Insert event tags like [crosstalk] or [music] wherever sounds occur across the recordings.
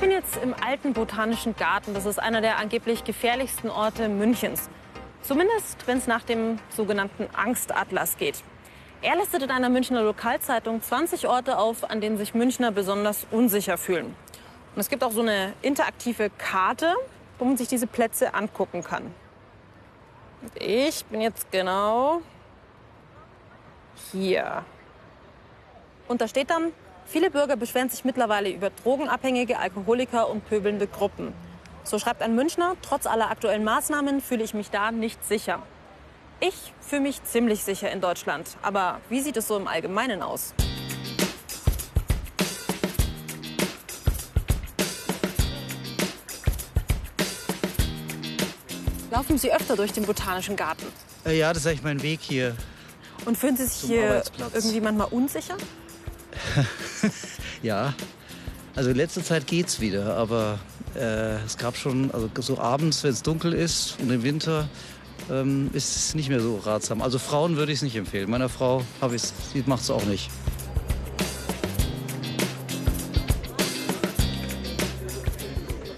Ich bin jetzt im alten Botanischen Garten. Das ist einer der angeblich gefährlichsten Orte Münchens. Zumindest, wenn es nach dem sogenannten Angstatlas geht. Er listet in einer Münchner Lokalzeitung 20 Orte auf, an denen sich Münchner besonders unsicher fühlen. Und es gibt auch so eine interaktive Karte, wo man sich diese Plätze angucken kann. Und ich bin jetzt genau hier. Und da steht dann Viele Bürger beschweren sich mittlerweile über drogenabhängige Alkoholiker und pöbelnde Gruppen. So schreibt ein Münchner, trotz aller aktuellen Maßnahmen fühle ich mich da nicht sicher. Ich fühle mich ziemlich sicher in Deutschland. Aber wie sieht es so im Allgemeinen aus? Laufen Sie öfter durch den Botanischen Garten? Äh, ja, das ist eigentlich mein Weg hier. Und fühlen Sie sich hier irgendwie manchmal unsicher? [laughs] ja, also in letzter Zeit geht's wieder, aber äh, es gab schon, also so abends, wenn es dunkel ist und im Winter, ähm, ist es nicht mehr so ratsam. Also Frauen würde ich es nicht empfehlen. Meiner Frau habe ich sie macht es auch nicht.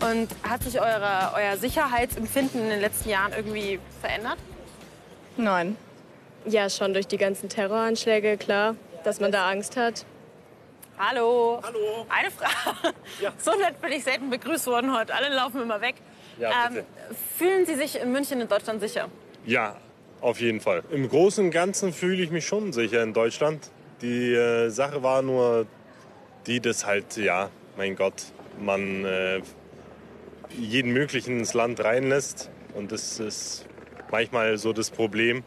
Und hat sich eure, euer Sicherheitsempfinden in den letzten Jahren irgendwie verändert? Nein. Ja, schon durch die ganzen Terroranschläge, klar, dass man da Angst hat. Hallo. Hallo. Eine Frage. [laughs] Ja. So nett bin ich selten begrüßt worden heute. Alle laufen immer weg. Ja, ähm, fühlen Sie sich in München in Deutschland sicher? Ja, auf jeden Fall. Im Großen und Ganzen fühle ich mich schon sicher in Deutschland. Die äh, Sache war nur die, dass halt, ja, mein Gott, man äh, jeden möglichen ins Land reinlässt. Und das ist manchmal so das Problem.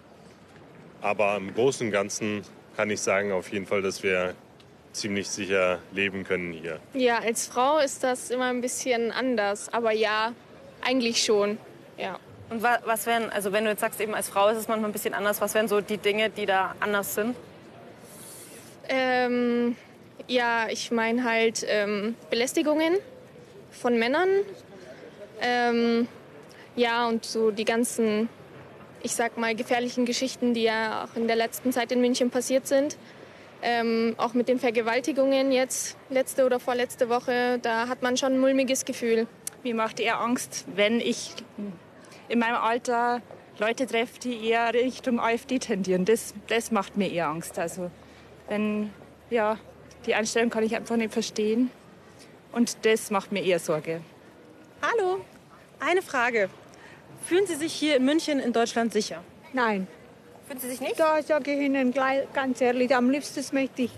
Aber im Großen und Ganzen kann ich sagen auf jeden Fall, dass wir ziemlich sicher leben können hier. Ja, als Frau ist das immer ein bisschen anders, aber ja, eigentlich schon, ja. Und was wären, also wenn du jetzt sagst, eben als Frau ist es manchmal ein bisschen anders, was wären so die Dinge, die da anders sind? Ähm, ja, ich meine halt ähm, Belästigungen von Männern. Ähm, ja, und so die ganzen, ich sag mal, gefährlichen Geschichten, die ja auch in der letzten Zeit in München passiert sind. Ähm, auch mit den Vergewaltigungen jetzt, letzte oder vorletzte Woche, da hat man schon ein mulmiges Gefühl. Mir macht eher Angst, wenn ich in meinem Alter Leute treffe, die eher Richtung AfD tendieren. Das, das macht mir eher Angst. Also wenn, ja, die Einstellung kann ich einfach nicht verstehen. Und das macht mir eher Sorge. Hallo, eine Frage. Fühlen Sie sich hier in München in Deutschland sicher? Nein. Fühlen Sie sich nicht? Da sage ich Ihnen ganz ehrlich, am liebsten möchte ich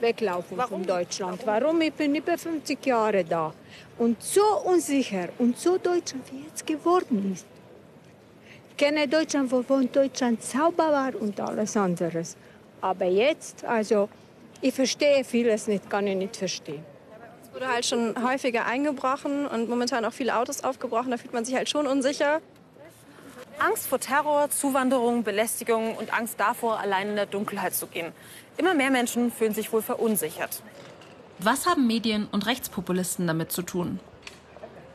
weglaufen Warum? von Deutschland. Warum? Warum? Ich bin über 50 Jahre da. Und so unsicher und so Deutschland wie jetzt geworden ist. Ich kenne Deutschland, wovon Deutschland sauber war und alles anderes. Aber jetzt, also ich verstehe vieles nicht, kann ich nicht verstehen. Es wurde halt schon häufiger eingebrochen und momentan auch viele Autos aufgebrochen. Da fühlt man sich halt schon unsicher. Angst vor Terror, Zuwanderung, Belästigung und Angst davor, allein in der Dunkelheit zu gehen. Immer mehr Menschen fühlen sich wohl verunsichert. Was haben Medien und Rechtspopulisten damit zu tun?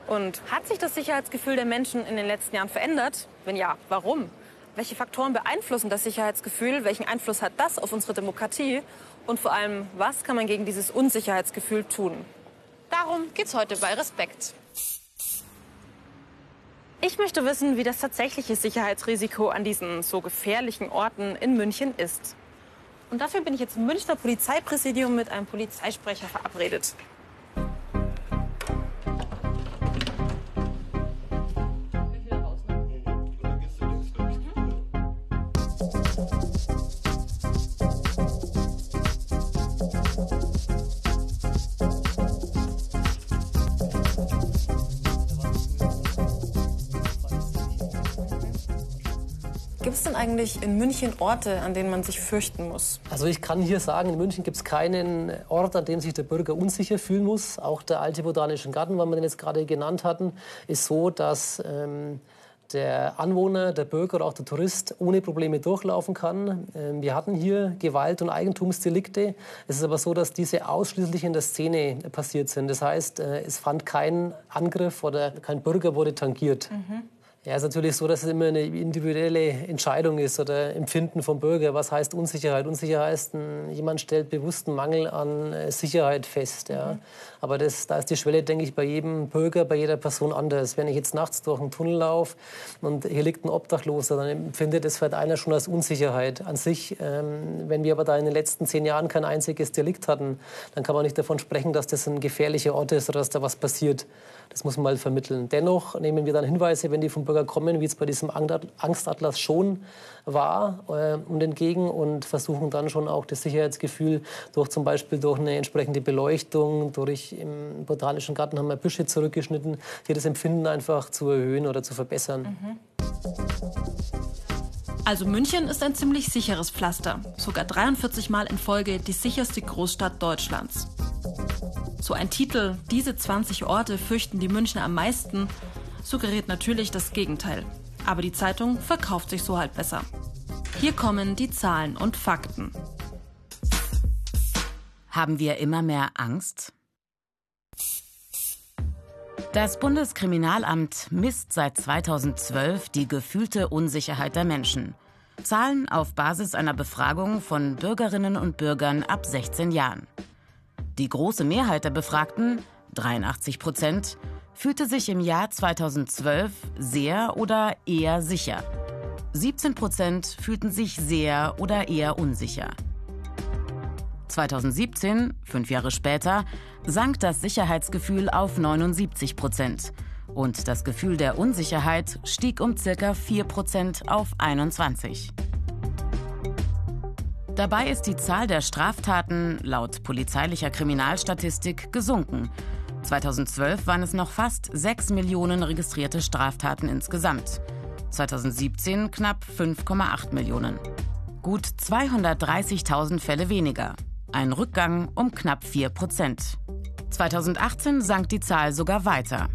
Und hat sich das Sicherheitsgefühl der Menschen in den letzten Jahren verändert? Wenn ja, warum? Welche Faktoren beeinflussen das Sicherheitsgefühl? Welchen Einfluss hat das auf unsere Demokratie? Und vor allem, was kann man gegen dieses Unsicherheitsgefühl tun? Darum geht's heute bei Respekt. Ich möchte wissen, wie das tatsächliche Sicherheitsrisiko an diesen so gefährlichen Orten in München ist. Und dafür bin ich jetzt im Münchner Polizeipräsidium mit einem Polizeisprecher verabredet. Denn eigentlich in München Orte, an denen man sich fürchten muss? Also ich kann hier sagen, in München gibt es keinen Ort, an dem sich der Bürger unsicher fühlen muss. Auch der alte Botanische Garten, weil wir den jetzt gerade genannt hatten, ist so, dass ähm, der Anwohner, der Bürger oder auch der Tourist ohne Probleme durchlaufen kann. Ähm, wir hatten hier Gewalt- und Eigentumsdelikte. Es ist aber so, dass diese ausschließlich in der Szene passiert sind. Das heißt, äh, es fand kein Angriff oder kein Bürger wurde tangiert. Mhm. Ja, es ist natürlich so, dass es immer eine individuelle Entscheidung ist oder Empfinden vom Bürger. Was heißt Unsicherheit? Unsicherheit heißt, jemand stellt bewussten Mangel an äh, Sicherheit fest. Ja. Mhm. Aber das, da ist die Schwelle, denke ich, bei jedem Bürger, bei jeder Person anders. Wenn ich jetzt nachts durch einen Tunnel laufe und hier liegt ein Obdachloser, dann empfindet das vielleicht einer schon als Unsicherheit an sich. Ähm, wenn wir aber da in den letzten zehn Jahren kein einziges Delikt hatten, dann kann man nicht davon sprechen, dass das ein gefährlicher Ort ist oder dass da was passiert. Das muss man mal vermitteln. Dennoch nehmen wir dann Hinweise, wenn die vom Bürger kommen, wie es bei diesem Angstatlas schon war, äh, und entgegen und versuchen dann schon auch das Sicherheitsgefühl durch zum Beispiel durch eine entsprechende Beleuchtung, durch im Botanischen Garten haben wir Büsche zurückgeschnitten, hier das Empfinden einfach zu erhöhen oder zu verbessern. Mhm. Also München ist ein ziemlich sicheres Pflaster, sogar 43 Mal in Folge die sicherste Großstadt Deutschlands. So ein Titel, diese 20 Orte fürchten die Münchner am meisten, suggeriert natürlich das Gegenteil. Aber die Zeitung verkauft sich so halt besser. Hier kommen die Zahlen und Fakten. Haben wir immer mehr Angst? Das Bundeskriminalamt misst seit 2012 die gefühlte Unsicherheit der Menschen. Zahlen auf Basis einer Befragung von Bürgerinnen und Bürgern ab 16 Jahren. Die große Mehrheit der Befragten, 83 Prozent, fühlte sich im Jahr 2012 sehr oder eher sicher. 17 Prozent fühlten sich sehr oder eher unsicher. 2017, fünf Jahre später, sank das Sicherheitsgefühl auf 79 Prozent und das Gefühl der Unsicherheit stieg um circa 4 Prozent auf 21. Dabei ist die Zahl der Straftaten laut polizeilicher Kriminalstatistik gesunken. 2012 waren es noch fast 6 Millionen registrierte Straftaten insgesamt. 2017 knapp 5,8 Millionen. Gut 230.000 Fälle weniger. Ein Rückgang um knapp 4 Prozent. 2018 sank die Zahl sogar weiter.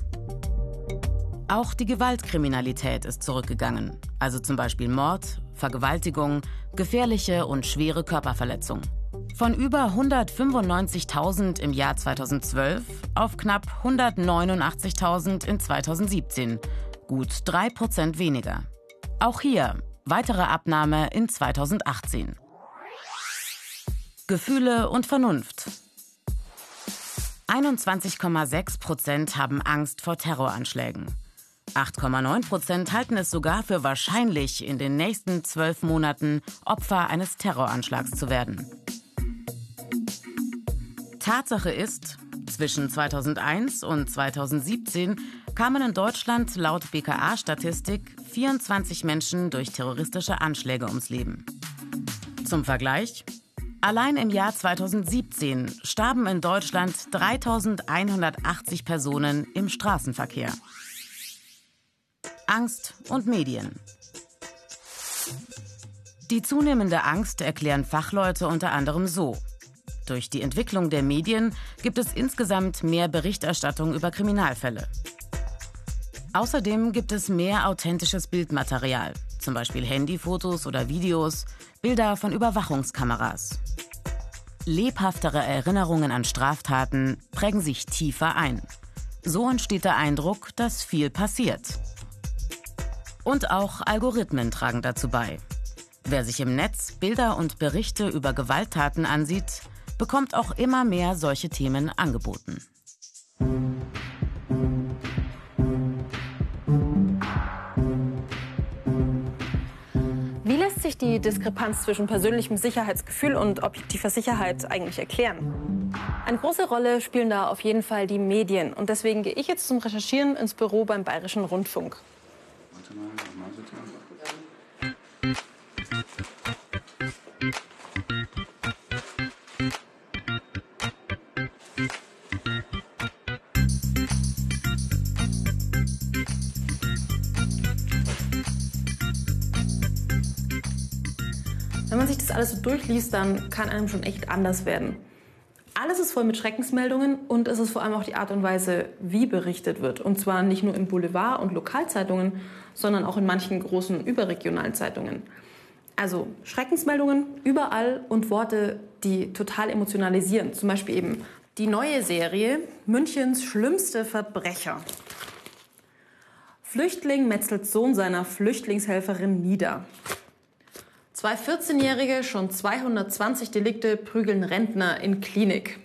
Auch die Gewaltkriminalität ist zurückgegangen, also zum Beispiel Mord, Vergewaltigung, gefährliche und schwere Körperverletzung. Von über 195.000 im Jahr 2012 auf knapp 189.000 in 2017, gut 3 Prozent weniger. Auch hier weitere Abnahme in 2018. Gefühle und Vernunft. 21,6 Prozent haben Angst vor Terroranschlägen. 8,9 Prozent halten es sogar für wahrscheinlich, in den nächsten zwölf Monaten Opfer eines Terroranschlags zu werden. Tatsache ist, zwischen 2001 und 2017 kamen in Deutschland laut BKA-Statistik 24 Menschen durch terroristische Anschläge ums Leben. Zum Vergleich, allein im Jahr 2017 starben in Deutschland 3180 Personen im Straßenverkehr. Angst und Medien. Die zunehmende Angst erklären Fachleute unter anderem so. Durch die Entwicklung der Medien gibt es insgesamt mehr Berichterstattung über Kriminalfälle. Außerdem gibt es mehr authentisches Bildmaterial, zum Beispiel Handyfotos oder Videos, Bilder von Überwachungskameras. Lebhaftere Erinnerungen an Straftaten prägen sich tiefer ein. So entsteht der Eindruck, dass viel passiert. Und auch Algorithmen tragen dazu bei. Wer sich im Netz Bilder und Berichte über Gewalttaten ansieht, bekommt auch immer mehr solche Themen angeboten. Wie lässt sich die Diskrepanz zwischen persönlichem Sicherheitsgefühl und objektiver Sicherheit eigentlich erklären? Eine große Rolle spielen da auf jeden Fall die Medien. Und deswegen gehe ich jetzt zum Recherchieren ins Büro beim Bayerischen Rundfunk. Wenn man sich das alles so durchliest, dann kann einem schon echt anders werden. Alles ist voll mit Schreckensmeldungen und es ist vor allem auch die Art und Weise, wie berichtet wird. Und zwar nicht nur im Boulevard- und Lokalzeitungen, sondern auch in manchen großen überregionalen Zeitungen. Also Schreckensmeldungen überall und Worte, die total emotionalisieren. Zum Beispiel eben die neue Serie Münchens schlimmste Verbrecher. Flüchtling metzelt Sohn seiner Flüchtlingshelferin nieder. Zwei 14-Jährige, schon 220 Delikte prügeln Rentner in Klinik.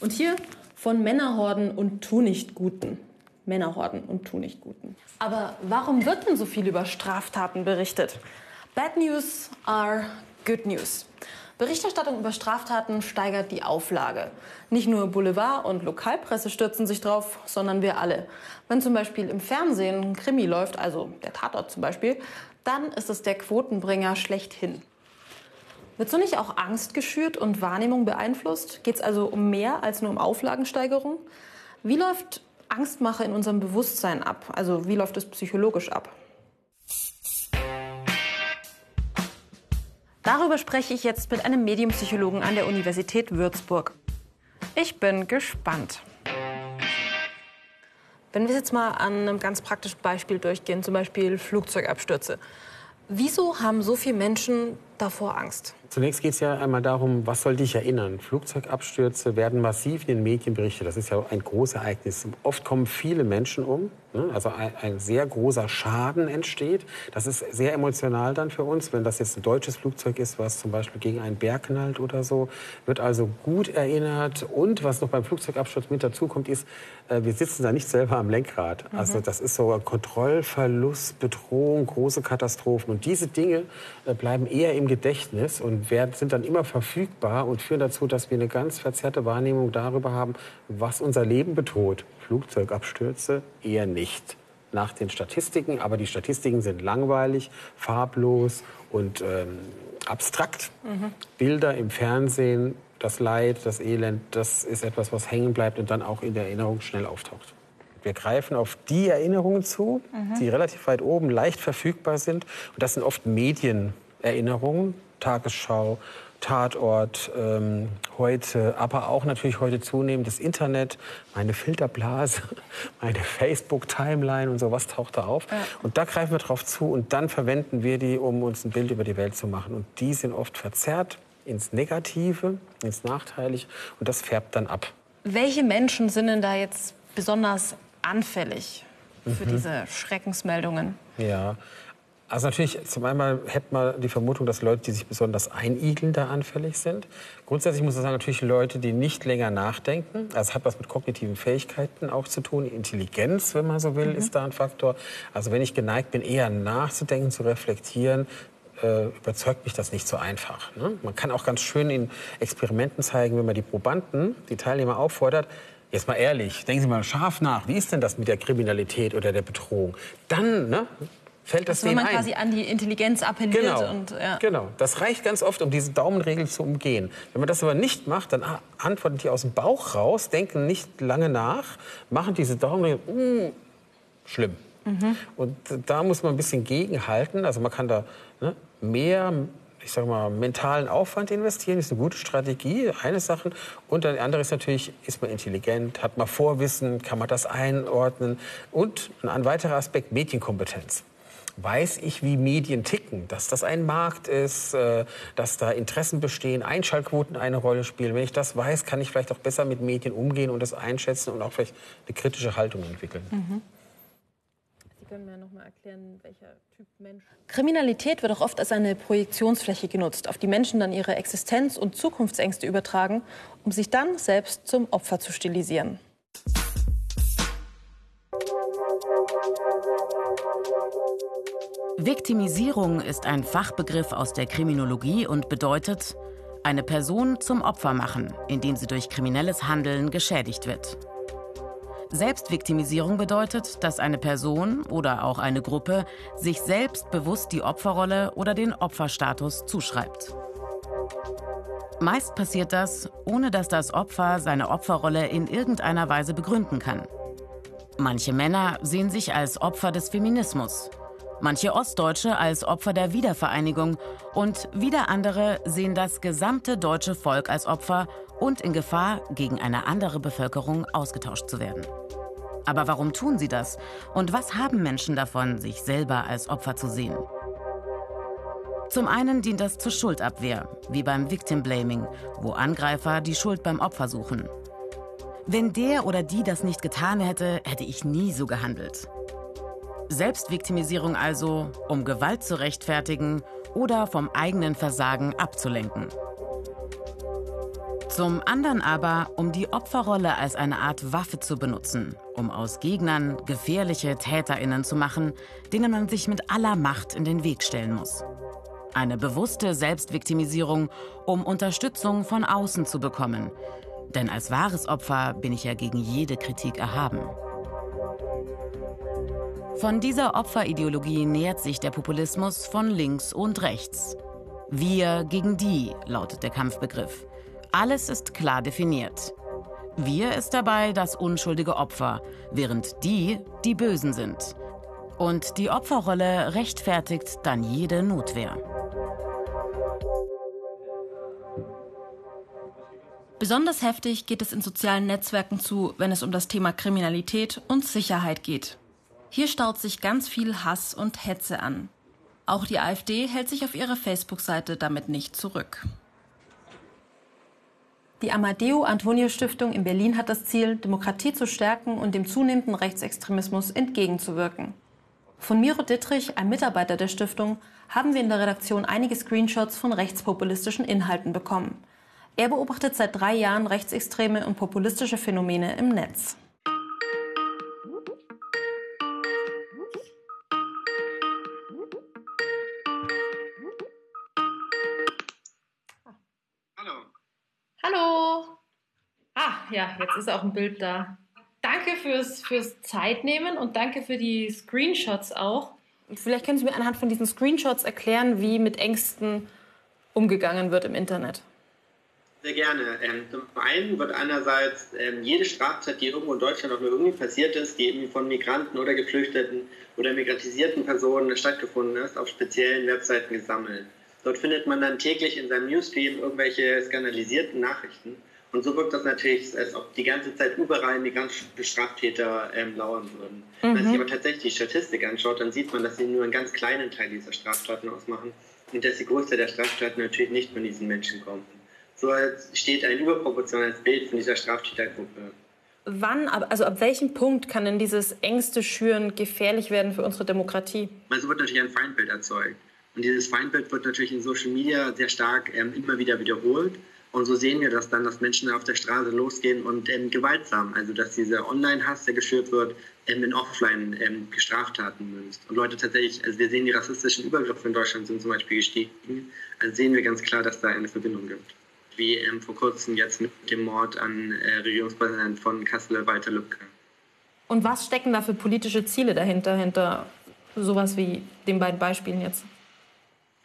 Und hier von Männerhorden und Tunichtguten. Männerhorden und Tunichtguten. Aber warum wird denn so viel über Straftaten berichtet? Bad News are good news. Berichterstattung über Straftaten steigert die Auflage. Nicht nur Boulevard und Lokalpresse stürzen sich drauf, sondern wir alle. Wenn zum Beispiel im Fernsehen ein Krimi läuft, also der Tatort zum Beispiel, dann ist es der Quotenbringer schlechthin. Wird so nicht auch Angst geschürt und Wahrnehmung beeinflusst? Geht es also um mehr als nur um Auflagensteigerung? Wie läuft Angstmache in unserem Bewusstsein ab? Also wie läuft es psychologisch ab? Darüber spreche ich jetzt mit einem Medienpsychologen an der Universität Würzburg. Ich bin gespannt. Wenn wir jetzt mal an einem ganz praktischen Beispiel durchgehen, zum Beispiel Flugzeugabstürze. Wieso haben so viele Menschen davor Angst? Zunächst geht es ja einmal darum, was soll dich erinnern? Flugzeugabstürze werden massiv in den Medien berichtet. Das ist ja ein großes Ereignis. Oft kommen viele Menschen um, ne? also ein, ein, sehr großer Schaden entsteht. Das ist sehr emotional dann für uns, wenn das jetzt ein deutsches Flugzeug ist, was zum Beispiel gegen einen Berg knallt oder so. Wird also gut erinnert. Und was noch beim Flugzeugabsturz mit dazu kommt, ist, äh, wir sitzen da nicht selber am Lenkrad. Mhm. Also das ist so Kontrollverlust, Bedrohung, große Katastrophen. Und diese Dinge äh, bleiben eher im Gedächtnis und werden, sind dann immer verfügbar und führen dazu, dass wir eine ganz verzerrte Wahrnehmung darüber haben, was unser Leben bedroht. Flugzeugabstürze eher nicht nach den Statistiken, aber die Statistiken sind langweilig, farblos und ähm, abstrakt. Mhm. Bilder im Fernsehen, das Leid, das Elend, das ist etwas, was hängen bleibt und dann auch in der Erinnerung schnell auftaucht. Wir greifen auf die Erinnerungen zu, mhm. die relativ weit oben leicht verfügbar sind. Und das sind oft Medienerinnerungen, Tagesschau, Tatort, ähm, heute, aber auch natürlich heute zunehmend das Internet, meine Filterblase, [laughs] meine Facebook-Timeline und sowas taucht da auf. Ja. Und da greifen wir drauf zu und dann verwenden wir die, um uns ein Bild über die Welt zu machen. Und die sind oft verzerrt ins Negative, ins Nachteilige und das färbt dann ab. Welche Menschen sind denn da jetzt besonders anfällig für mhm. diese Schreckensmeldungen? Ja, also natürlich, zum einen hätte man die Vermutung, dass Leute, die sich besonders einigeln, da anfällig sind. Grundsätzlich muss man sagen, natürlich Leute, die nicht länger nachdenken. Also es hat was mit kognitiven Fähigkeiten auch zu tun. Intelligenz, wenn man so will, mhm. ist da ein Faktor. Also wenn ich geneigt bin, eher nachzudenken, zu reflektieren, äh, überzeugt mich das nicht so einfach. Ne? Man kann auch ganz schön in Experimenten zeigen, wenn man die Probanden, die Teilnehmer auffordert, Jetzt mal ehrlich, denken Sie mal scharf nach. Wie ist denn das mit der Kriminalität oder der Bedrohung? Dann ne, fällt das also, wenn man ein. quasi an die Intelligenz appelliert. Genau, und, ja. genau. Das reicht ganz oft, um diese Daumenregel zu umgehen. Wenn man das aber nicht macht, dann antworten die aus dem Bauch raus, denken nicht lange nach, machen diese Daumenregel, uh, schlimm. Mhm. Und da muss man ein bisschen gegenhalten. Also man kann da ne, mehr ich sage mal, mentalen Aufwand investieren, ist eine gute Strategie, eine Sache. Und dann andere ist natürlich, ist man intelligent, hat man Vorwissen, kann man das einordnen. Und ein weiterer Aspekt, Medienkompetenz weiß ich, wie Medien ticken, dass das ein Markt ist, äh, dass da Interessen bestehen, Einschaltquoten eine Rolle spielen. Wenn ich das weiß, kann ich vielleicht auch besser mit Medien umgehen und das einschätzen und auch vielleicht eine kritische Haltung entwickeln. Mhm. Sie können mir noch mal erklären, welcher Typ Mensch. Kriminalität wird auch oft als eine Projektionsfläche genutzt, auf die Menschen dann ihre Existenz und Zukunftsängste übertragen, um sich dann selbst zum Opfer zu stilisieren. Viktimisierung ist ein Fachbegriff aus der Kriminologie und bedeutet, eine Person zum Opfer machen, indem sie durch kriminelles Handeln geschädigt wird. Selbstviktimisierung bedeutet, dass eine Person oder auch eine Gruppe sich selbst bewusst die Opferrolle oder den Opferstatus zuschreibt. Meist passiert das, ohne dass das Opfer seine Opferrolle in irgendeiner Weise begründen kann. Manche Männer sehen sich als Opfer des Feminismus, manche Ostdeutsche als Opfer der Wiedervereinigung und wieder andere sehen das gesamte deutsche Volk als Opfer und in Gefahr, gegen eine andere Bevölkerung ausgetauscht zu werden. Aber warum tun sie das? Und was haben Menschen davon, sich selber als Opfer zu sehen? Zum einen dient das zur Schuldabwehr, wie beim Victim Blaming, wo Angreifer die Schuld beim Opfer suchen. Wenn der oder die das nicht getan hätte, hätte ich nie so gehandelt. Selbstviktimisierung also, um Gewalt zu rechtfertigen oder vom eigenen Versagen abzulenken. Zum anderen aber, um die Opferrolle als eine Art Waffe zu benutzen, um aus Gegnern gefährliche Täterinnen zu machen, denen man sich mit aller Macht in den Weg stellen muss. Eine bewusste Selbstviktimisierung, um Unterstützung von außen zu bekommen. Denn als wahres Opfer bin ich ja gegen jede Kritik erhaben. Von dieser Opferideologie nähert sich der Populismus von links und rechts. Wir gegen die lautet der Kampfbegriff. Alles ist klar definiert. Wir ist dabei das unschuldige Opfer, während die die Bösen sind. Und die Opferrolle rechtfertigt dann jede Notwehr. Besonders heftig geht es in sozialen Netzwerken zu, wenn es um das Thema Kriminalität und Sicherheit geht. Hier staut sich ganz viel Hass und Hetze an. Auch die AfD hält sich auf ihrer Facebook-Seite damit nicht zurück. Die Amadeo Antonio Stiftung in Berlin hat das Ziel, Demokratie zu stärken und dem zunehmenden Rechtsextremismus entgegenzuwirken. Von Miro Dittrich, einem Mitarbeiter der Stiftung, haben wir in der Redaktion einige Screenshots von rechtspopulistischen Inhalten bekommen. Er beobachtet seit drei Jahren rechtsextreme und populistische Phänomene im Netz. Ja, jetzt ist auch ein Bild da. Danke fürs, fürs Zeitnehmen und danke für die Screenshots auch. Vielleicht können Sie mir anhand von diesen Screenshots erklären, wie mit Ängsten umgegangen wird im Internet. Sehr gerne. Ähm, zum einen wird einerseits ähm, jede Straftat, die irgendwo in Deutschland auch nur irgendwie passiert ist, die irgendwie von Migranten oder Geflüchteten oder migrantisierten Personen stattgefunden ist, auf speziellen Webseiten gesammelt. Dort findet man dann täglich in seinem Newsstream irgendwelche skandalisierten Nachrichten. Und so wirkt das natürlich, als ob die ganze Zeit überall migrantische Straftäter ähm, lauern würden. Mhm. Wenn man sich aber tatsächlich die Statistik anschaut, dann sieht man, dass sie nur einen ganz kleinen Teil dieser Straftaten ausmachen und dass die Größte der Straftaten natürlich nicht von diesen Menschen kommt. So steht ein überproportionales Bild von dieser Straftätergruppe. Wann, also ab welchem Punkt kann denn dieses Ängste schüren gefährlich werden für unsere Demokratie? Also wird natürlich ein Feindbild erzeugt. Und dieses Feindbild wird natürlich in Social Media sehr stark ähm, immer wieder wiederholt. Und so sehen wir das dann, dass Menschen auf der Straße losgehen und ähm, gewaltsam, also dass dieser Online-Hass, der geschürt wird, ähm, in Offline-Straftaten ähm, münzt. Und Leute tatsächlich, also wir sehen, die rassistischen Übergriffe in Deutschland sind zum Beispiel gestiegen. Also sehen wir ganz klar, dass da eine Verbindung gibt. Wie ähm, vor kurzem jetzt mit dem Mord an äh, Regierungspräsident von Kassel, Walter Lübcke. Und was stecken da für politische Ziele dahinter, hinter sowas wie den beiden Beispielen jetzt?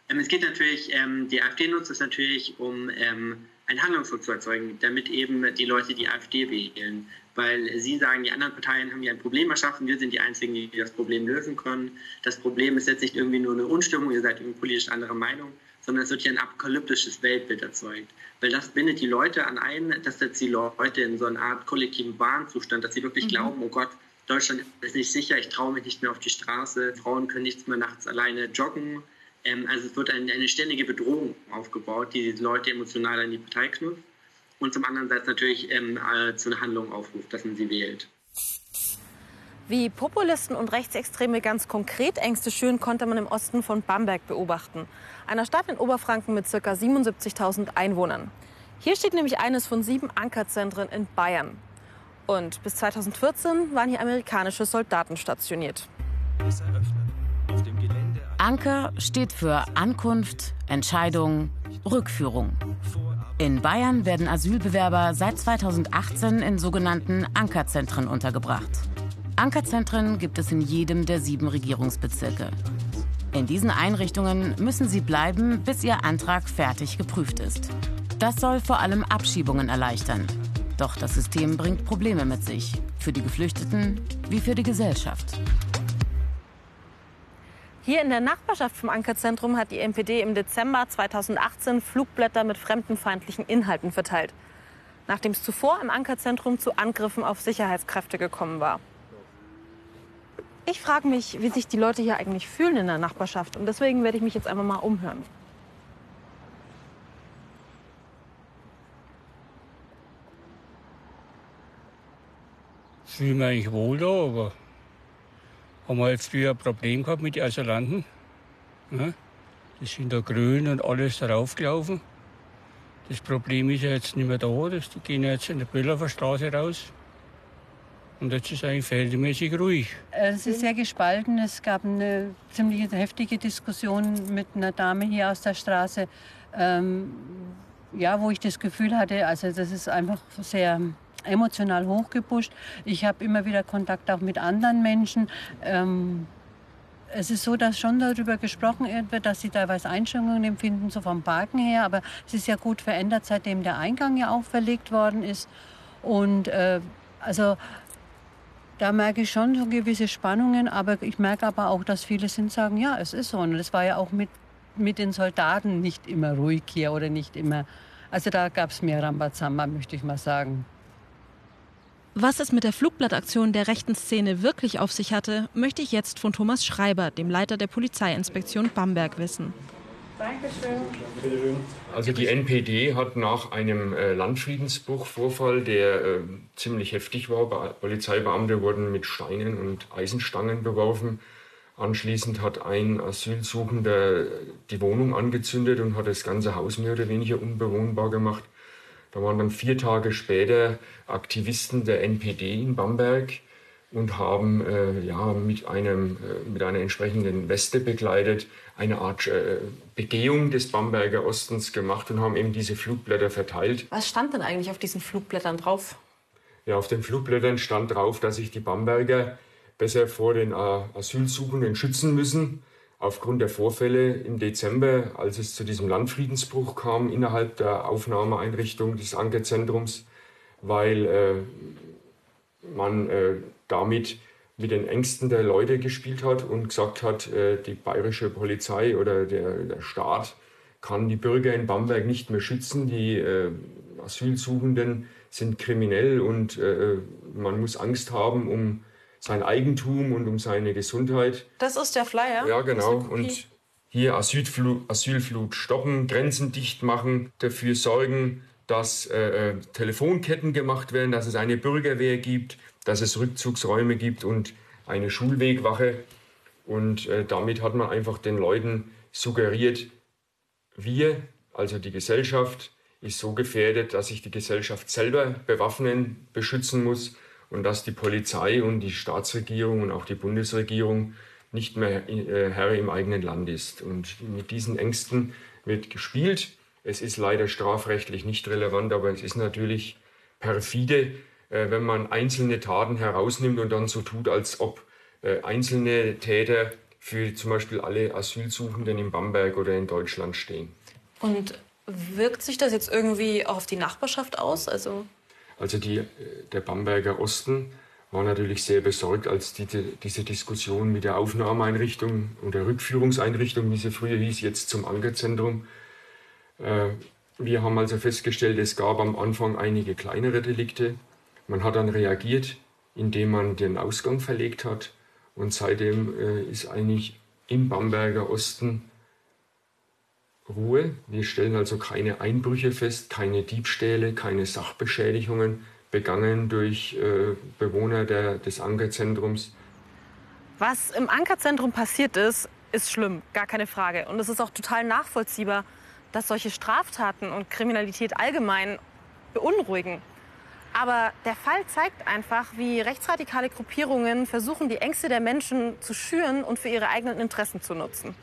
Ähm, es geht natürlich, ähm, die AfD nutzt es natürlich, um ähm, einen Handlungsdruck zu erzeugen, damit eben die Leute die AfD wählen. Weil sie sagen, die anderen Parteien haben ja ein Problem erschaffen, wir sind die Einzigen, die das Problem lösen können. Das Problem ist jetzt nicht irgendwie nur eine Unstimmung, ihr seid irgendwie politisch anderer Meinung, sondern es wird hier ein apokalyptisches Weltbild erzeugt. Weil das bindet die Leute an ein, das setzt die Leute in so eine Art kollektiven Warnzustand, dass sie wirklich mhm. glauben, oh Gott, Deutschland ist nicht sicher, ich traue mich nicht mehr auf die Straße, Frauen können nichts mehr nachts alleine joggen, ähm, also es wird eine, eine, ständige Bedrohung aufgebaut, die die Leute emotional an die Partei knüpft und zum anderen Seite natürlich ähm, äh, zu einer Handlung aufruft, dass man sie wählt. Wie Populisten und Rechtsextreme ganz konkret Ängste schüren, konnte man im Osten von Bamberg beobachten. Einer Stadt in Oberfranken mit ca. 77.000 Einwohnern. Hier steht nämlich eines von sieben Ankerzentren in Bayern. Und bis 2014 waren hier amerikanische Soldaten stationiert. Auf dem Gelände Anker steht für Ankunft, Entscheidung, Rückführung. In Bayern werden Asylbewerber seit 2018 in sogenannten Ankerzentren untergebracht. Ankerzentren gibt es in jedem der sieben Regierungsbezirke. In diesen Einrichtungen müssen sie bleiben, bis ihr Antrag fertig geprüft ist. Das soll vor allem Abschiebungen erleichtern. Doch das System bringt Probleme mit sich, für die Geflüchteten wie für die Gesellschaft. Hier in der Nachbarschaft vom Ankerzentrum hat die NPD im Dezember 2018 Flugblätter mit fremdenfeindlichen Inhalten verteilt, nachdem es zuvor im Ankerzentrum zu Angriffen auf Sicherheitskräfte gekommen war. Ich frage mich, wie sich die Leute hier eigentlich fühlen in der Nachbarschaft und deswegen werde ich mich jetzt einfach mal umhören. Ich fühle mich eigentlich wohl da, aber haben wir halt früher ein Problem gehabt mit den Asylanten. Ja, die sind da grün und alles darauf gelaufen. Das Problem ist ja jetzt nicht mehr da. Das, die gehen jetzt in der Böllhofer Straße raus. Und jetzt ist eigentlich verhältnismäßig ruhig. Es ist sehr gespalten. Es gab eine ziemlich heftige Diskussion mit einer Dame hier aus der Straße, ähm, ja, wo ich das Gefühl hatte, also das ist einfach sehr emotional hochgepusht. Ich habe immer wieder Kontakt auch mit anderen Menschen. Ähm, es ist so, dass schon darüber gesprochen wird, dass sie teilweise Einschränkungen empfinden, so vom Parken her. Aber es ist ja gut verändert, seitdem der Eingang ja auch verlegt worden ist. Und äh, also da merke ich schon so gewisse Spannungen, aber ich merke aber auch, dass viele sind sagen, ja, es ist so. Und es war ja auch mit, mit den Soldaten nicht immer ruhig hier oder nicht immer. Also da gab es mehr Rambazamba, möchte ich mal sagen. Was es mit der Flugblattaktion der rechten Szene wirklich auf sich hatte, möchte ich jetzt von Thomas Schreiber, dem Leiter der Polizeiinspektion Bamberg, wissen. Dankeschön. Also die NPD hat nach einem äh, Landfriedensbruchvorfall, der äh, ziemlich heftig war, Polizeibeamte wurden mit Steinen und Eisenstangen beworfen. Anschließend hat ein Asylsuchender die Wohnung angezündet und hat das ganze Haus mehr oder weniger unbewohnbar gemacht. Da waren dann vier Tage später Aktivisten der NPD in Bamberg und haben äh, ja, mit, einem, äh, mit einer entsprechenden Weste begleitet eine Art äh, Begehung des Bamberger Ostens gemacht und haben eben diese Flugblätter verteilt. Was stand denn eigentlich auf diesen Flugblättern drauf? Ja, auf den Flugblättern stand drauf, dass sich die Bamberger besser vor den äh, Asylsuchenden schützen müssen. Aufgrund der Vorfälle im Dezember, als es zu diesem Landfriedensbruch kam innerhalb der Aufnahmeeinrichtung des Ankerzentrums, weil äh, man äh, damit mit den Ängsten der Leute gespielt hat und gesagt hat, äh, die bayerische Polizei oder der, der Staat kann die Bürger in Bamberg nicht mehr schützen. Die äh, Asylsuchenden sind kriminell und äh, man muss Angst haben um sein Eigentum und um seine Gesundheit. Das ist der Flyer? Ja, genau. Und hier Asylflut, Asylflut stoppen, Grenzen dicht machen, dafür sorgen, dass äh, Telefonketten gemacht werden, dass es eine Bürgerwehr gibt, dass es Rückzugsräume gibt und eine Schulwegwache. Und äh, damit hat man einfach den Leuten suggeriert, wir, also die Gesellschaft, ist so gefährdet, dass sich die Gesellschaft selber bewaffnen, beschützen muss und dass die Polizei und die Staatsregierung und auch die Bundesregierung nicht mehr äh, Herr im eigenen Land ist. Und mit diesen Ängsten wird gespielt. Es ist leider strafrechtlich nicht relevant, aber es ist natürlich perfide, äh, wenn man einzelne Taten herausnimmt und dann so tut, als ob äh, einzelne Täter für zum Beispiel alle Asylsuchenden in Bamberg oder in Deutschland stehen. Und wirkt sich das jetzt irgendwie auf die Nachbarschaft aus? Also, also die, äh, der Bamberger Osten war natürlich sehr besorgt, als die, diese Diskussion mit der Aufnahmeeinrichtung oder Rückführungseinrichtung, wie sie früher hieß, jetzt zum Ankerzentrum. Wir haben also festgestellt, es gab am Anfang einige kleinere Delikte, man hat dann reagiert, indem man den Ausgang verlegt hat. Und seitdem äh, ist eigentlich im Bamberger Osten Ruhe. Wir stellen also keine Einbrüche fest, keine Diebstähle, keine Sachbeschädigungen begangen durch äh, Bewohner der, des Ankerzentrums. Was im Ankerzentrum passiert ist, ist schlimm, gar keine Frage. Und es ist auch total nachvollziehbar, dass solche Straftaten und Kriminalität allgemein beunruhigen. Aber der Fall zeigt einfach, wie rechtsradikale Gruppierungen versuchen, die Ängste der Menschen zu schüren und für ihre eigenen Interessen zu nutzen.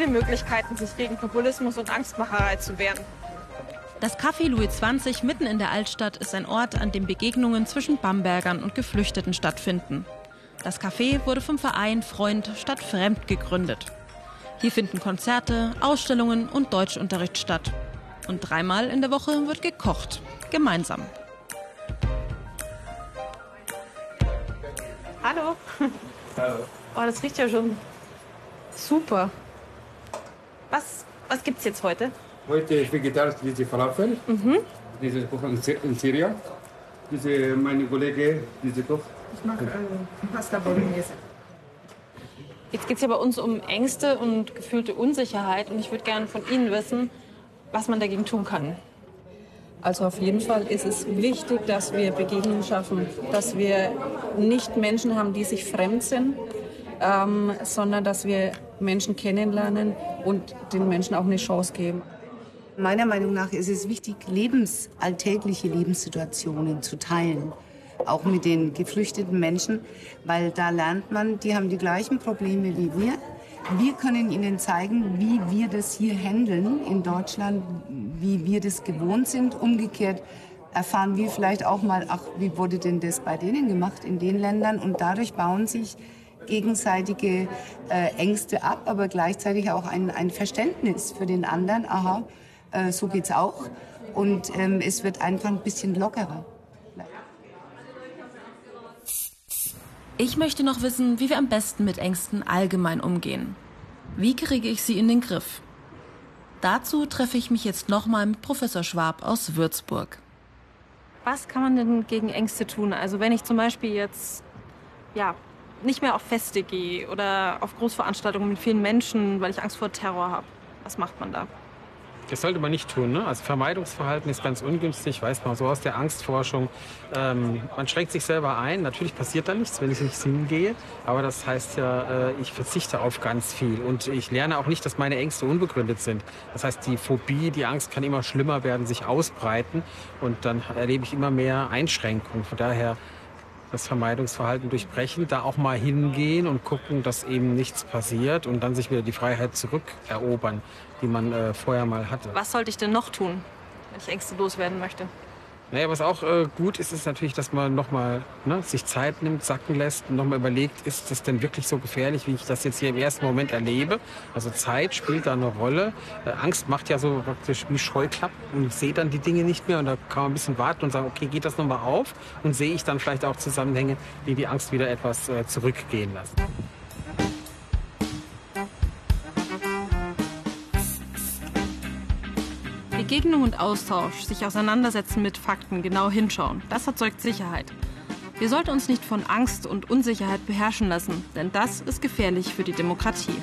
Viele Möglichkeiten, sich gegen Populismus und Angstmacherei zu wehren. Das Café Louis 20 mitten in der Altstadt ist ein Ort, an dem Begegnungen zwischen Bambergern und Geflüchteten stattfinden. Das Café wurde vom Verein Freund statt Fremd gegründet. Hier finden Konzerte, Ausstellungen und Deutschunterricht statt. Und dreimal in der Woche wird gekocht, gemeinsam. Hallo. Hallo. Oh, das riecht ja schon super. Was, was gibt's jetzt heute? Heute ist vegetarisch diese Falafel. Mhm. Diese kochen in Syrien. Diese, meine Kollege, diese Koch, Ich mache äh, Pasta Bolognese. Jetzt geht es ja bei uns um Ängste und gefühlte Unsicherheit. Und ich würde gerne von Ihnen wissen, was man dagegen tun kann. Also auf jeden Fall ist es wichtig, dass wir Begegnungen schaffen, dass wir nicht Menschen haben, die sich fremd sind, ähm, sondern dass wir Menschen kennenlernen und den Menschen auch eine Chance geben. Meiner Meinung nach ist es wichtig, lebensalltägliche Lebenssituationen zu teilen, auch mit den geflüchteten Menschen, weil da lernt man, die haben die gleichen Probleme wie wir. Wir können ihnen zeigen, wie wir das hier handeln in Deutschland, wie wir das gewohnt sind. Umgekehrt erfahren wir vielleicht auch mal, ach, wie wurde denn das bei denen gemacht in den Ländern? Und dadurch bauen sich gegenseitige äh, Ängste ab, aber gleichzeitig auch ein, ein Verständnis für den anderen. Aha, äh, so geht's auch. Und ähm, es wird einfach ein bisschen lockerer. Ich möchte noch wissen, wie wir am besten mit Ängsten allgemein umgehen. Wie kriege ich sie in den Griff? Dazu treffe ich mich jetzt nochmal mit Professor Schwab aus Würzburg. Was kann man denn gegen Ängste tun? Also wenn ich zum Beispiel jetzt ja, nicht mehr auf Feste gehe oder auf Großveranstaltungen mit vielen Menschen, weil ich Angst vor Terror habe. Was macht man da? Das sollte man nicht tun. Ne? Also Vermeidungsverhalten ist ganz ungünstig, weiß man so aus der Angstforschung. Ähm, man schränkt sich selber ein. Natürlich passiert da nichts, wenn ich nicht hingehe. Aber das heißt ja, äh, ich verzichte auf ganz viel. Und ich lerne auch nicht, dass meine Ängste unbegründet sind. Das heißt, die Phobie, die Angst kann immer schlimmer werden, sich ausbreiten. Und dann erlebe ich immer mehr Einschränkungen. Von daher das Vermeidungsverhalten durchbrechen, da auch mal hingehen und gucken, dass eben nichts passiert und dann sich wieder die Freiheit zurückerobern, die man äh, vorher mal hatte. Was sollte ich denn noch tun, wenn ich Ängste loswerden möchte? Naja, was auch äh, gut ist, ist natürlich, dass man nochmal ne, sich Zeit nimmt, sacken lässt und nochmal überlegt, ist das denn wirklich so gefährlich, wie ich das jetzt hier im ersten Moment erlebe? Also Zeit spielt da eine Rolle. Äh, Angst macht ja so praktisch wie Scheuklappen und ich sehe dann die Dinge nicht mehr und da kann man ein bisschen warten und sagen, okay, geht das nochmal auf? Und sehe ich dann vielleicht auch Zusammenhänge, die die Angst wieder etwas äh, zurückgehen lassen. Begegnung und Austausch, sich auseinandersetzen mit Fakten, genau hinschauen, das erzeugt Sicherheit. Wir sollten uns nicht von Angst und Unsicherheit beherrschen lassen, denn das ist gefährlich für die Demokratie.